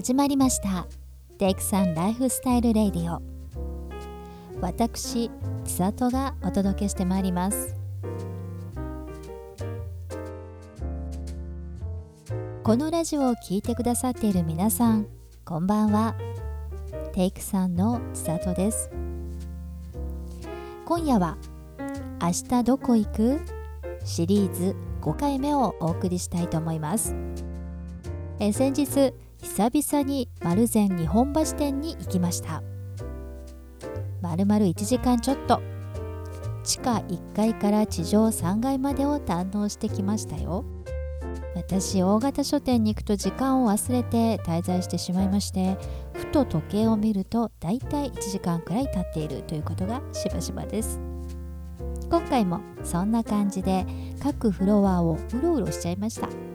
始まりました。テイクさんライフスタイルレディオ。私千里がお届けしてまいります。このラジオを聞いてくださっている皆さんこんばんは。テイクさんの千里です。今夜は明日どこ行く？シリーズ5回目をお送りしたいと思います。え先日久々に丸善日本橋店に行きました。まるまる1時間ちょっと。地下1階から地上3階までを堪能してきましたよ。私大型書店に行くと時間を忘れて滞在してしまいましてふと時計を見るとだいたい1時間くらい経っているということがしばしばです。今回もそんな感じで各フロアをうろうろしちゃいました。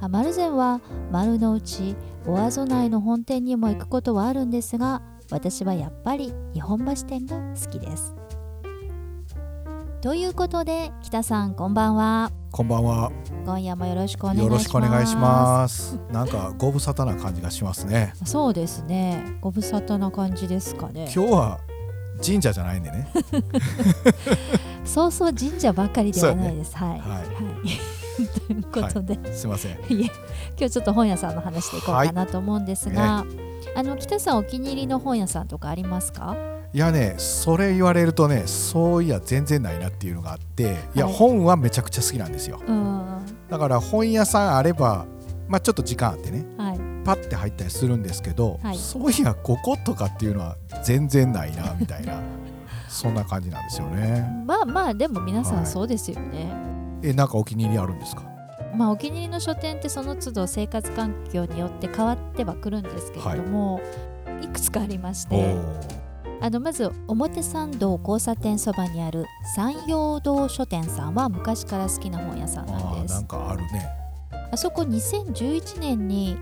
丸善は丸の内オアゾ内の本店にも行くことはあるんですが私はやっぱり日本橋店が好きです。ということで北さんこんばんは。こんばんは。今夜もよろしくお願いします。よろしくお願いします。なんかご無沙汰な感じがしますね。そうですね。ご無沙汰な感じですかね。今日は神社じゃないんでね。そうそう神社ばかりではないです、はい、はい。はいということで、すいません。今日ちょっと本屋さんの話でいこうかなと思うんですが、あの北さんお気に入りの本屋さんとかありますか？いやね、それ言われるとね、そういや全然ないなっていうのがあって、いやはい。本はめちゃくちゃ好きなんですよ。うん。だから本屋さんあれば、まあちょっと時間あってね、はい。パッて入ったりするんですけど、はい。そういやこことかっていうのは全然ないなみたいな、そんな感じなんですよね。まあまあでも皆さはい。んそうですよね、え、なんかお気に入りあるんですか？まあお気に入りの書店ってその都度生活環境によって変わってはくるんですけれども、い、くつかありましおてーあのまず表参道交差点そばにある山陽堂書店さんは昔から好きな本屋さんなんあーなんですかあるね。あそこ2011年に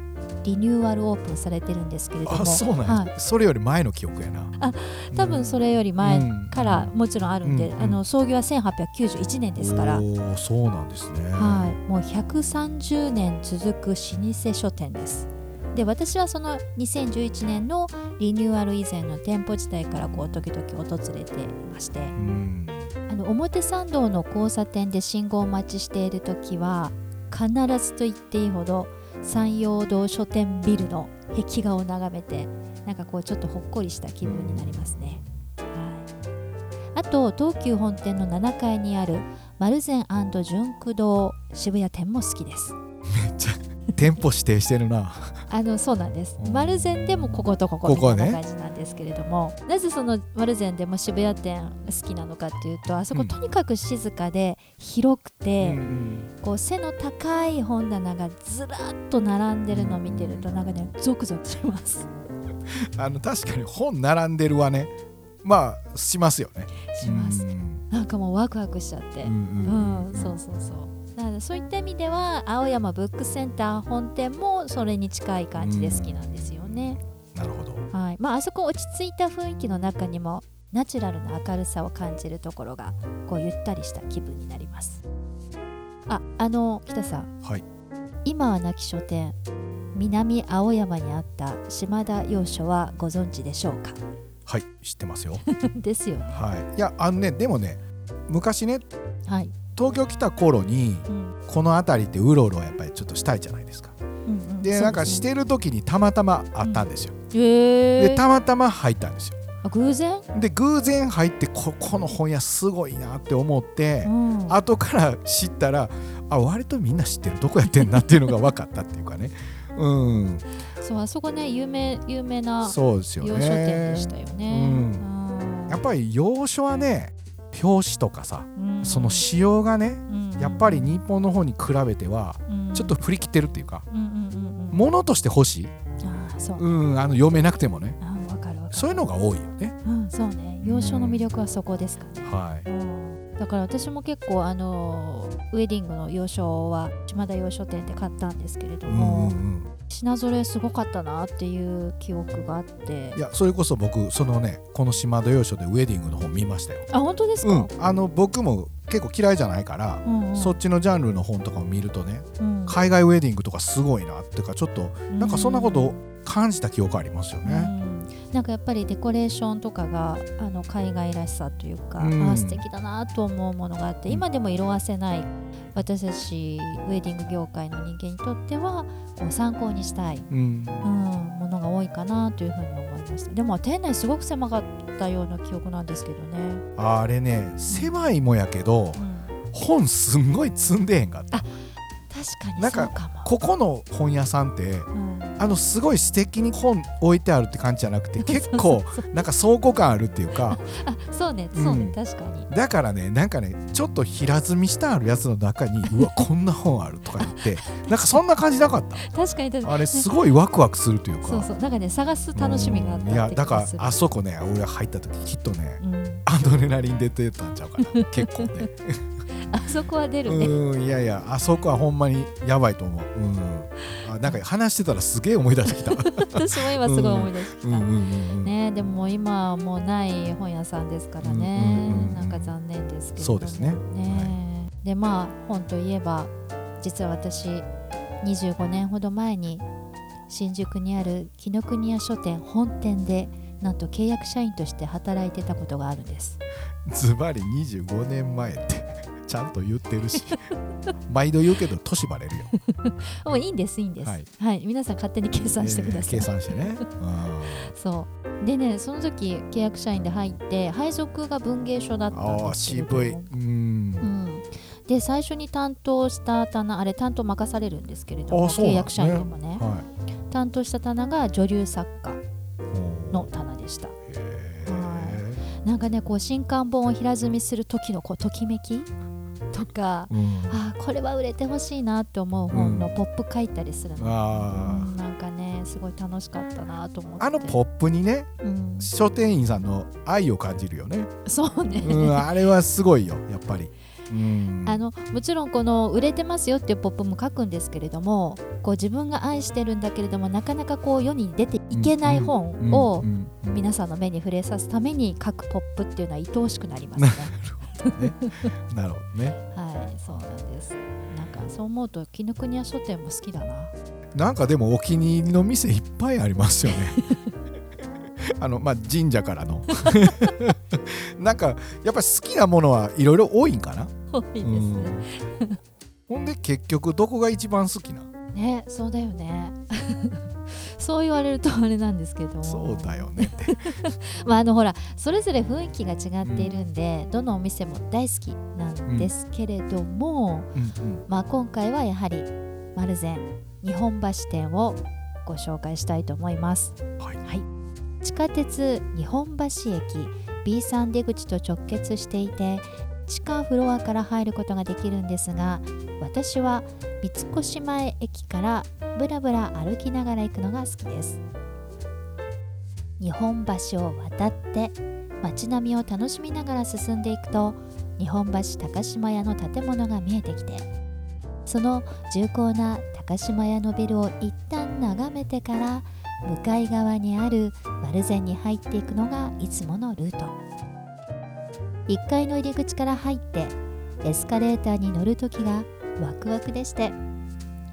リニューアルオープンされてるんですけれども。あそうなんや、はい、それより前の記憶やな。多分それより前からもちろんあるんで、うんあの創業は1891年ですから、おーそうなんですね。はい、もう130年続く老舗書店です。で私はその2011年のリニューアル以前の店舗自体からこう時々訪れていまして。うん。あの表参道の交差点で信号待ちしている時は必ずと言っていいほど山陽堂書店ビルの壁画を眺めてなんかこうちょっとほっこりした気分になりますね。はい、あと東急本店の7階にある丸善純駆堂渋谷店も好きです。めっちゃ店舗指定してるなあのそうなんです。うん。丸善でもこことここみたいな感じなんですけれども、なぜその丸善でも渋谷店好きなのかっていうとあそこうん。とにかく静かで広くて、うんこう背の高い本棚がずらっと並んでるのを見てるとなんかねゾクゾクします。あの確かに本並んでるはね。まあしますよね。します。うん。なんかもうワクワクしちゃって。うんうん、うんそうそうそうなのでそういった意味では青山ブックセンター本店もそれに近い感じで好きなんですよね、なるほど。はい。まああそこ落ち着いた雰囲気の中にもナチュラルな明るさを感じるところがこうゆったりした気分になります。ああの北さん。はい。今は亡き書店南青山にあった島田洋書はご存知でしょうか？はい知ってますよ。ですよね。はい。いやあのねでもね昔ねはい、東京来た頃にうん。この辺りってうろうろやっぱりちょっとしたいじゃないですか。うんうん。でなんかしてる時にたまたまあったんですよ、へえでたまたま入ったんですよ。あ偶然、で偶然入ってここの本屋すごいなって思って、うん、後から知ったらあ割とみんな知ってるどこやってんなっていうのが分かったっていうかね。うん。そうあそこね有名有名なそうですよ洋書店ねでしたよね。うん。やっぱり洋書はね表紙とかさうん。その仕様がねうん。やっぱり日本の方に比べてはうん。ちょっと振り切ってるっていうかものとして欲しい、あーそう、うん、あの読めなくてもね。あーわかるそういうのが多いよね。うんそうね。洋書の魅力はそこですかね。はい。うん。だから私も結構あのウェディングの洋書は島田洋書店で買ったんですけれどうんうんも、うん品揃えすごかったなっていう記憶があって。いやそれこそ僕そのねこの島土曜書でウェディングの本見ましたよ。あ本当ですか、うん。あの僕も結構嫌いじゃないから、うんうん。そっちのジャンルの本とかを見るとねうん。海外ウェディングとかすごいなっていうかちょっとなんかそんなことを感じた記憶ありますようね。ん。なんかやっぱりデコレーションとかがあの海外らしさというか、うん。あ素敵だなと思うものがあって今でも色あせない私たちウェディング業界の人間にとってはこう参考にしたい、うん。うん、ものが多いかなというふうに思いました。でも店内すごく狭かったような記憶なんですけどね、あれね狭いもやけどうん、本すんごい積んでへんかった。確かになんかここの本屋さんってうんあのすごい素敵に本置いてあるって感じじゃなくて 結構なんか倉庫感あるっていうか。あそうね。そうね、うん確かに。だからねなんかねちょっと平積みしてあるやつの中に うわこんな本あるとか言ってなんかそんな感じなかった。確かに確かに。あれすごいワクワクするというか。そうそう。なんかね探す楽しみがあったうん。いやだからあそこね俺が入った時きっとねうん、アドレナリン出てたんちゃうかな。結構ね あそこは出るね、うんいやいやあそこはほんまにやばいと思う。うん。あなんか話してたらすげえ思い出してきた。私も今すごい思い出してきた、ねでも今はもうない本屋さんですからね、なんか残念ですけれども。そうですね。ね。でまあ本といえば実は私25年ほど前に新宿にある紀ノ国屋書店本店でなんと契約社員として働いてたことがあるんです。ズバリ25年前ってちゃんと言ってるし 毎度言うけど年バレるよ。もういいんですいいんです。はい。はい、皆さん勝手に計算してください、えー計算してね。そう。でねその時契約社員で入って配属が文芸書だったんああですけれども。渋い。うん。うん、で最初に担当した棚あれ担当任されるんですけれどもあそうなん契約社員でもね。は担当した棚が女流作家いの棚でした。へなんかねこう新刊本を平積みする時のこうときめきとかーうん。あーこれは売れてほしいなって思う本のポップ書いたりするの、あうんなんかねすごい楽しかったなと思って。ーあのポップにねうん、書店員さんの愛を感じるよね、そうね、うん、あれはすごいよやっぱり、うん、あのもちろんこの売れてますよっていうポップも書くんですけれどもこう自分が愛してるんだけれどもなかなかこう世に出ていけない本を皆さんの目に触れさすために書くポップっていうのは愛おしくなりますね。なるほどねはいそうなんです。なんかそう思うと紀ノ国屋書店も好きだな。なんかでもお気に入りの店いっぱいありますよね あのまあ神社からの なんかやっぱ好きなものはいろいろ多いんかな多いです。うんほんで結局どこが一番好きな？ねそうだよね。そう言われるとあれなんですけども。そうだよね まああのほらそれぞれ雰囲気が違っているんで、どのお店も大好きなんですけれども、うんうん。まあ、今回はやはり丸善日本橋店をご紹介したいと思います、はい。地下鉄日本橋駅 B3 出口と直結していて地下フロアから入ることができるんですが私は三越前駅からブラブラ歩きながら行くのが好きです。日本橋を渡って街並みを楽しみながら進んでいくと日本橋高島屋の建物が見えてきてその重厚な高島屋のビルを一旦眺めてから向かい側にある丸善に入っていくのがいつものルート。1階の入り口から入ってエスカレーターに乗る時がワクワクでして。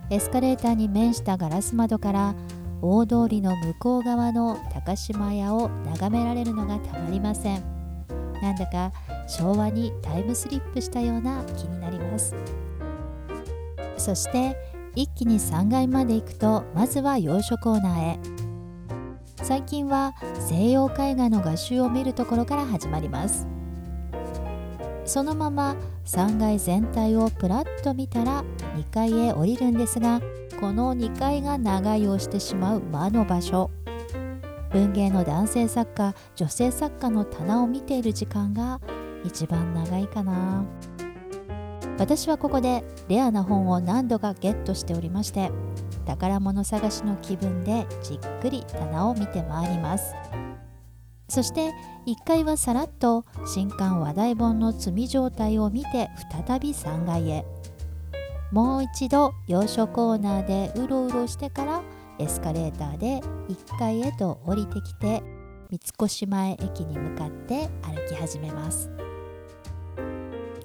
エスカレーターに面したガラス窓から大通りの向こう側の高島屋を眺められるのがたまりません。なんだか昭和にタイムスリップしたような気になります。そして一気に3階まで行くとまずは洋書コーナーへ。最近は西洋絵画の画集を見るところから始まります。そのまま3階全体をプラッと見たら2階へ降りるんですがこの2階が長居をしてしまう魔の場所。文芸の男性作家女性作家の棚を見ている時間が一番長いかな。私はここでレアな本を何度かゲットしておりまして宝物探しの気分でじっくり棚を見て回ります。そして1階はさらっと新刊話題本の積み状態を見て再び3階へ。もう一度洋書コーナーでうろうろしてからエスカレーターで1階へと降りてきて三越前駅に向かって歩き始めます。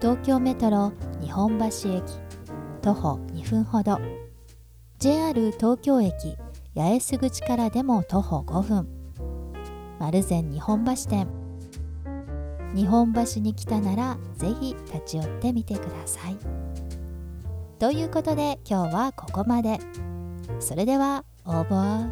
東京メトロ日本橋駅徒歩2分ほど。JR 東京駅八重洲口からでも徒歩5分。丸善日本橋店。日本橋に来たなら是非立ち寄ってみてください。ということで今日はここまで。それではオーバー